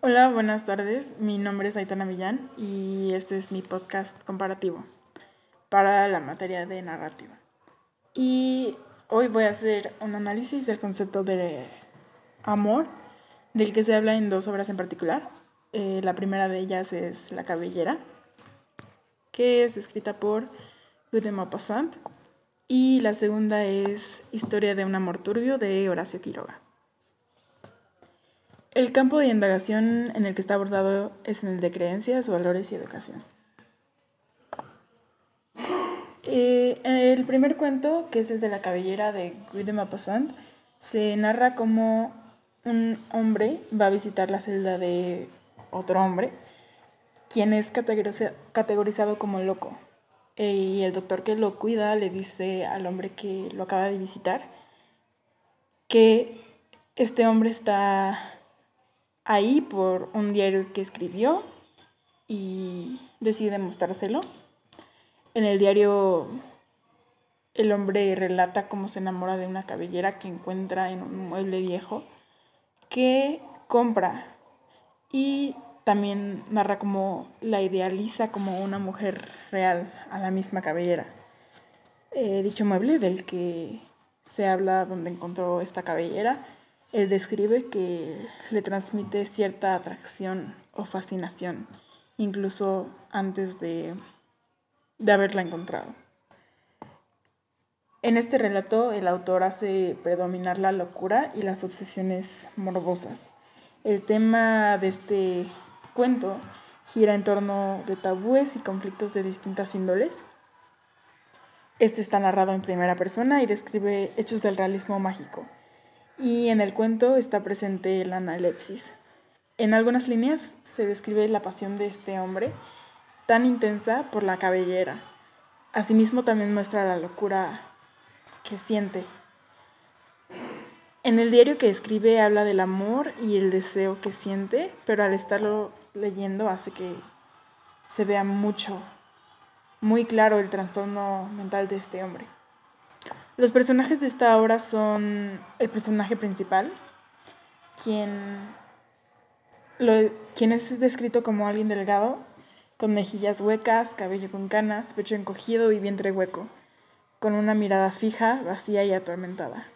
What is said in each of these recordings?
Hola, buenas tardes. Mi nombre es Aitana Millán y este es mi podcast comparativo para la materia de narrativa. Y hoy voy a hacer un análisis del concepto de amor, del que se habla en dos obras en particular. Eh, la primera de ellas es La cabellera, que es escrita por Guy de y la segunda es Historia de un amor turbio de Horacio Quiroga. El campo de indagación en el que está abordado es en el de creencias, valores y educación. Eh, el primer cuento, que es el de la cabellera de Guy de Maupassant, se narra como un hombre va a visitar la celda de otro hombre, quien es categorizado como loco. Eh, y el doctor que lo cuida le dice al hombre que lo acaba de visitar que este hombre está ahí por un diario que escribió y decide mostrárselo. En el diario el hombre relata cómo se enamora de una cabellera que encuentra en un mueble viejo que compra y también narra cómo la idealiza como una mujer real a la misma cabellera. Eh, dicho mueble del que se habla donde encontró esta cabellera él describe que le transmite cierta atracción o fascinación, incluso antes de, de haberla encontrado. En este relato, el autor hace predominar la locura y las obsesiones morbosas. El tema de este cuento gira en torno de tabúes y conflictos de distintas índoles. Este está narrado en primera persona y describe hechos del realismo mágico y en el cuento está presente la analepsis. En algunas líneas se describe la pasión de este hombre, tan intensa por la cabellera. Asimismo también muestra la locura que siente. En el diario que escribe habla del amor y el deseo que siente, pero al estarlo leyendo hace que se vea mucho, muy claro el trastorno mental de este hombre. Los personajes de esta obra son el personaje principal, quien, quien es descrito como alguien delgado, con mejillas huecas, cabello con canas, pecho encogido y vientre hueco, con una mirada fija, vacía y atormentada.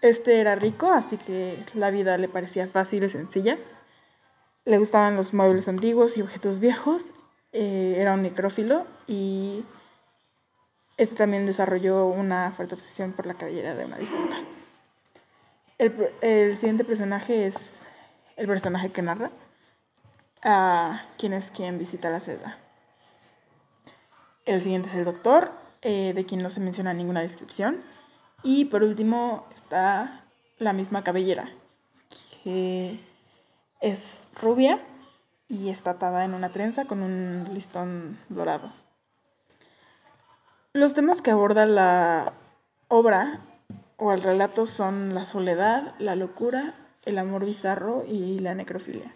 Este era rico, así que la vida le parecía fácil y sencilla. Le gustaban los muebles antiguos y objetos viejos. Eh, era un necrófilo y este también desarrolló una fuerte obsesión por la cabellera de una difunta. El, siguiente personaje es el personaje que narra, a quien es quien visita la celda. El siguiente es el doctor, eh, de quien no se menciona ninguna descripción. Y por último está la misma cabellera, que es rubia y está atada en una trenza con un listón dorado. Los temas que aborda la obra o el relato son la soledad, la locura, el amor bizarro y la necrofilia.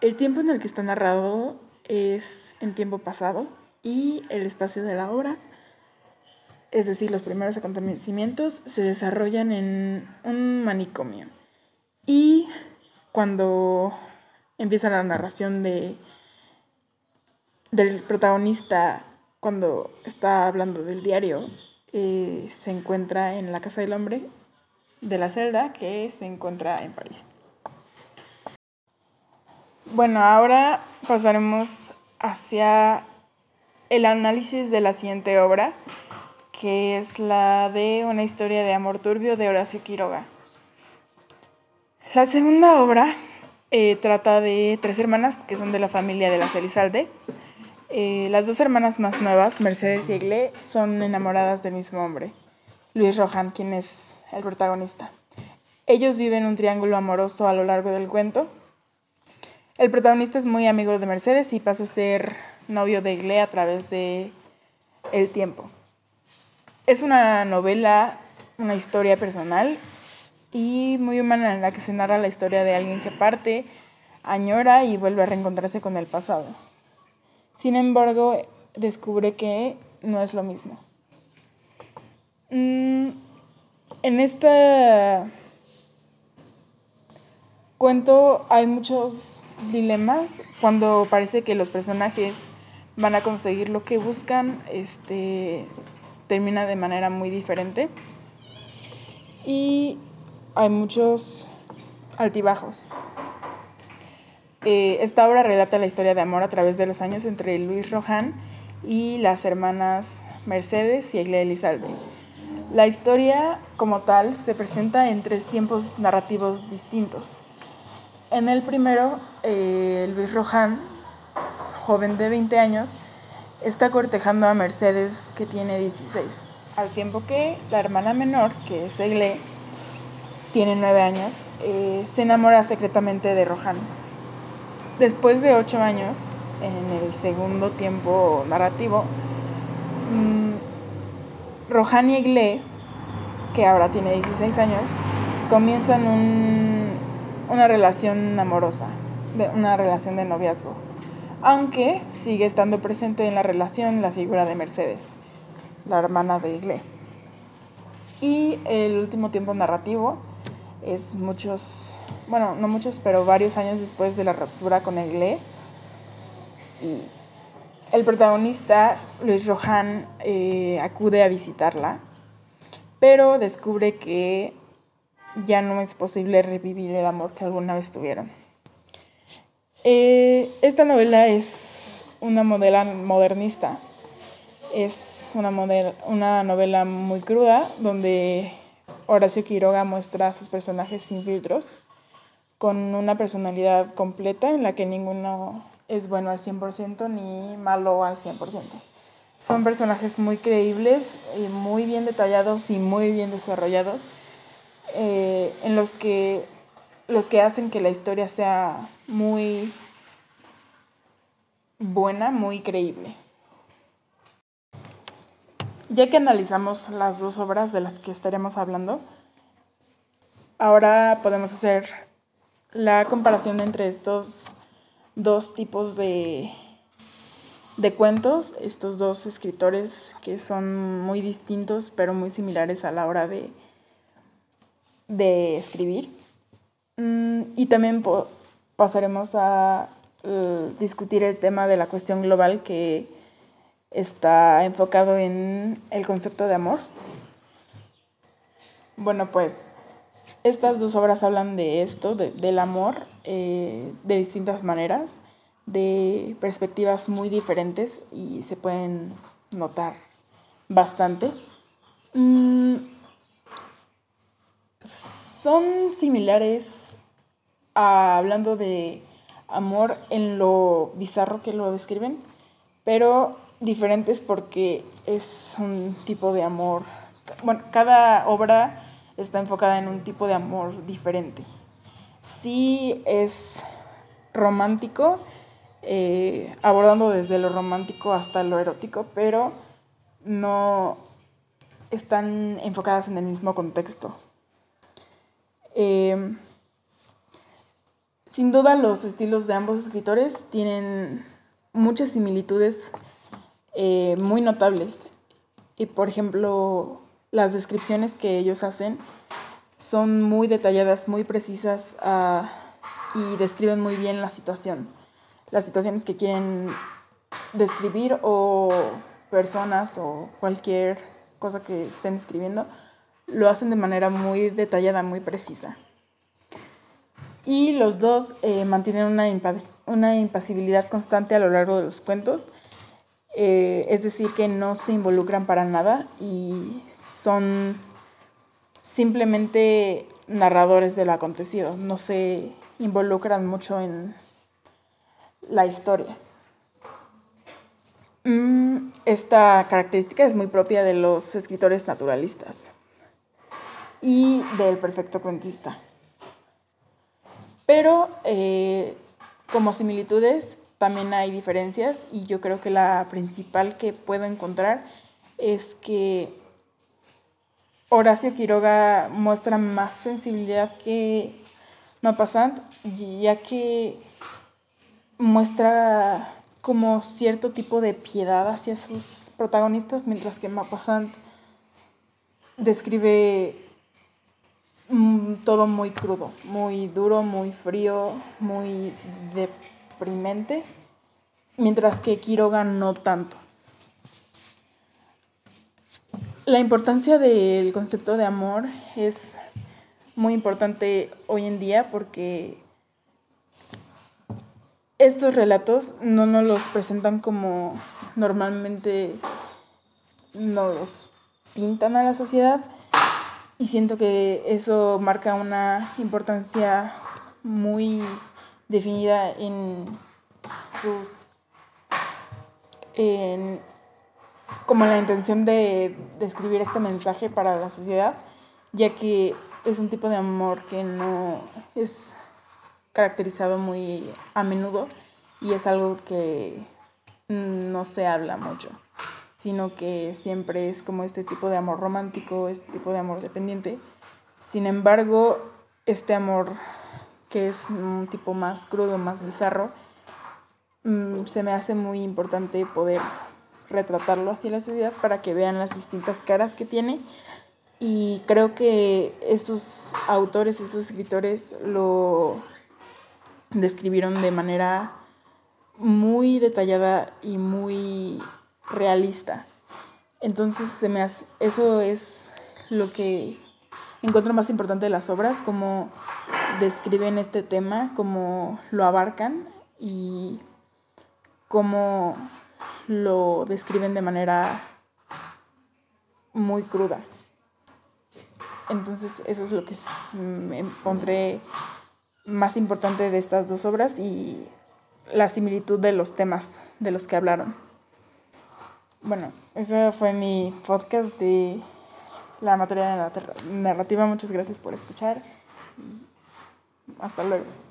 El tiempo en el que está narrado es en tiempo pasado y el espacio de la obra, es decir, los primeros acontecimientos, se desarrollan en un manicomio. Y cuando empieza la narración de, del protagonista cuando está hablando del diario, eh, se encuentra en la casa del hombre de la celda que se encuentra en París. Bueno, ahora pasaremos hacia el análisis de la siguiente obra, que es la de Una historia de amor turbio de Horacio Quiroga. La segunda obra eh, trata de tres hermanas que son de la familia de la Elizalde eh, las dos hermanas más nuevas, Mercedes y Egle, son enamoradas del mismo hombre, Luis Rohan, quien es el protagonista. Ellos viven un triángulo amoroso a lo largo del cuento. El protagonista es muy amigo de Mercedes y pasa a ser novio de Egle a través de el tiempo. Es una novela, una historia personal y muy humana en la que se narra la historia de alguien que parte, añora y vuelve a reencontrarse con el pasado. Sin embargo, descubre que no es lo mismo. Mm, en esta cuento hay muchos dilemas cuando parece que los personajes van a conseguir lo que buscan, este termina de manera muy diferente. Y hay muchos altibajos. Eh, esta obra relata la historia de amor a través de los años entre Luis Rojan y las hermanas Mercedes y Egle Elizalde. La historia como tal se presenta en tres tiempos narrativos distintos. En el primero, eh, Luis Rojan, joven de 20 años, está cortejando a Mercedes que tiene 16, al tiempo que la hermana menor, que es Egle, tiene 9 años, eh, se enamora secretamente de Rohan. Después de 8 años, en el segundo tiempo narrativo, mmm, Rohan y Egle, que ahora tiene 16 años, comienzan una relación amorosa, de, una relación de noviazgo aunque sigue estando presente en la relación la figura de Mercedes, la hermana de Igle. Y el último tiempo narrativo es muchos, bueno, no muchos, pero varios años después de la ruptura con Igle. Y el protagonista, Luis Rohan, eh, acude a visitarla, pero descubre que ya no es posible revivir el amor que alguna vez tuvieron. Eh, esta novela es una novela modernista. Es una, una novela muy cruda donde Horacio Quiroga muestra a sus personajes sin filtros, con una personalidad completa en la que ninguno es bueno al 100% ni malo al 100%. Son personajes muy creíbles, y muy bien detallados y muy bien desarrollados, eh, en los que los que hacen que la historia sea muy buena, muy creíble. Ya que analizamos las dos obras de las que estaremos hablando, ahora podemos hacer la comparación entre estos dos tipos de, de cuentos, estos dos escritores que son muy distintos pero muy similares a la hora de, de escribir. Mm, y también pasaremos a eh, discutir el tema de la cuestión global que está enfocado en el concepto de amor. Bueno, pues estas dos obras hablan de esto, del amor, eh, de distintas maneras, de perspectivas muy diferentes y se pueden notar bastante. Mm, son similares hablando de amor en lo bizarro que lo describen, pero diferentes porque es un tipo de amor. Bueno, cada obra está enfocada en un tipo de amor diferente. Sí es romántico, eh, abordando desde lo romántico hasta lo erótico, pero no están enfocadas en el mismo contexto. Eh, sin duda los estilos de ambos escritores tienen muchas similitudes eh, muy notables. Y por ejemplo, las descripciones que ellos hacen son muy detalladas, muy precisas ah, y describen muy bien la situación. Las situaciones que quieren describir o personas o cualquier cosa que estén escribiendo, lo hacen de manera muy detallada, muy precisa y los dos eh, mantienen una, una, impasibilidad constante a lo largo de los cuentos, eh, es decir, que no se involucran para nada y son simplemente narradores de lo acontecido, no se involucran mucho en la historia. Mm, esta característica es muy propia de los escritores naturalistas y del perfecto cuentista. Pero eh, como similitudes también hay diferencias y yo creo que la principal que puedo encontrar es que Horacio Quiroga muestra más sensibilidad que Mapasant, ya que muestra como cierto tipo de piedad hacia sus protagonistas, mientras que Mapasant describe mm, todo muy crudo, muy duro, muy frío, muy deprimente, mientras que Quiroga no tanto. La importancia del concepto de amor es muy importante hoy en día porque estos relatos no nos los presentan como normalmente nos los pintan a la sociedad y siento que eso marca una importancia muy definida en sus como la intención de, de escribir este mensaje para la sociedad ya que es un tipo de amor que no es caracterizado muy a menudo y es algo que no se habla mucho, sino que siempre es como este tipo de amor romántico, este tipo de amor dependiente. Sin embargo, este amor que es un tipo más crudo, más bizarro, mm, se me hace muy importante poder retratarlo hacia la sociedad para que vean las distintas caras que tiene. Y creo que estos autores, estos escritores lo describieron de manera muy detallada y muy realista. Entonces se me hace, eso es lo que encuentro más importante de las obras, cómo describen este tema, cómo lo abarcan y cómo lo describen de manera muy cruda. Entonces eso es lo que me encontré más importante de estas dos obras y la similitud de los temas de los que hablaron. Bueno, ese fue mi podcast de la materia narrativa. Muchas gracias por escuchar. Hasta luego.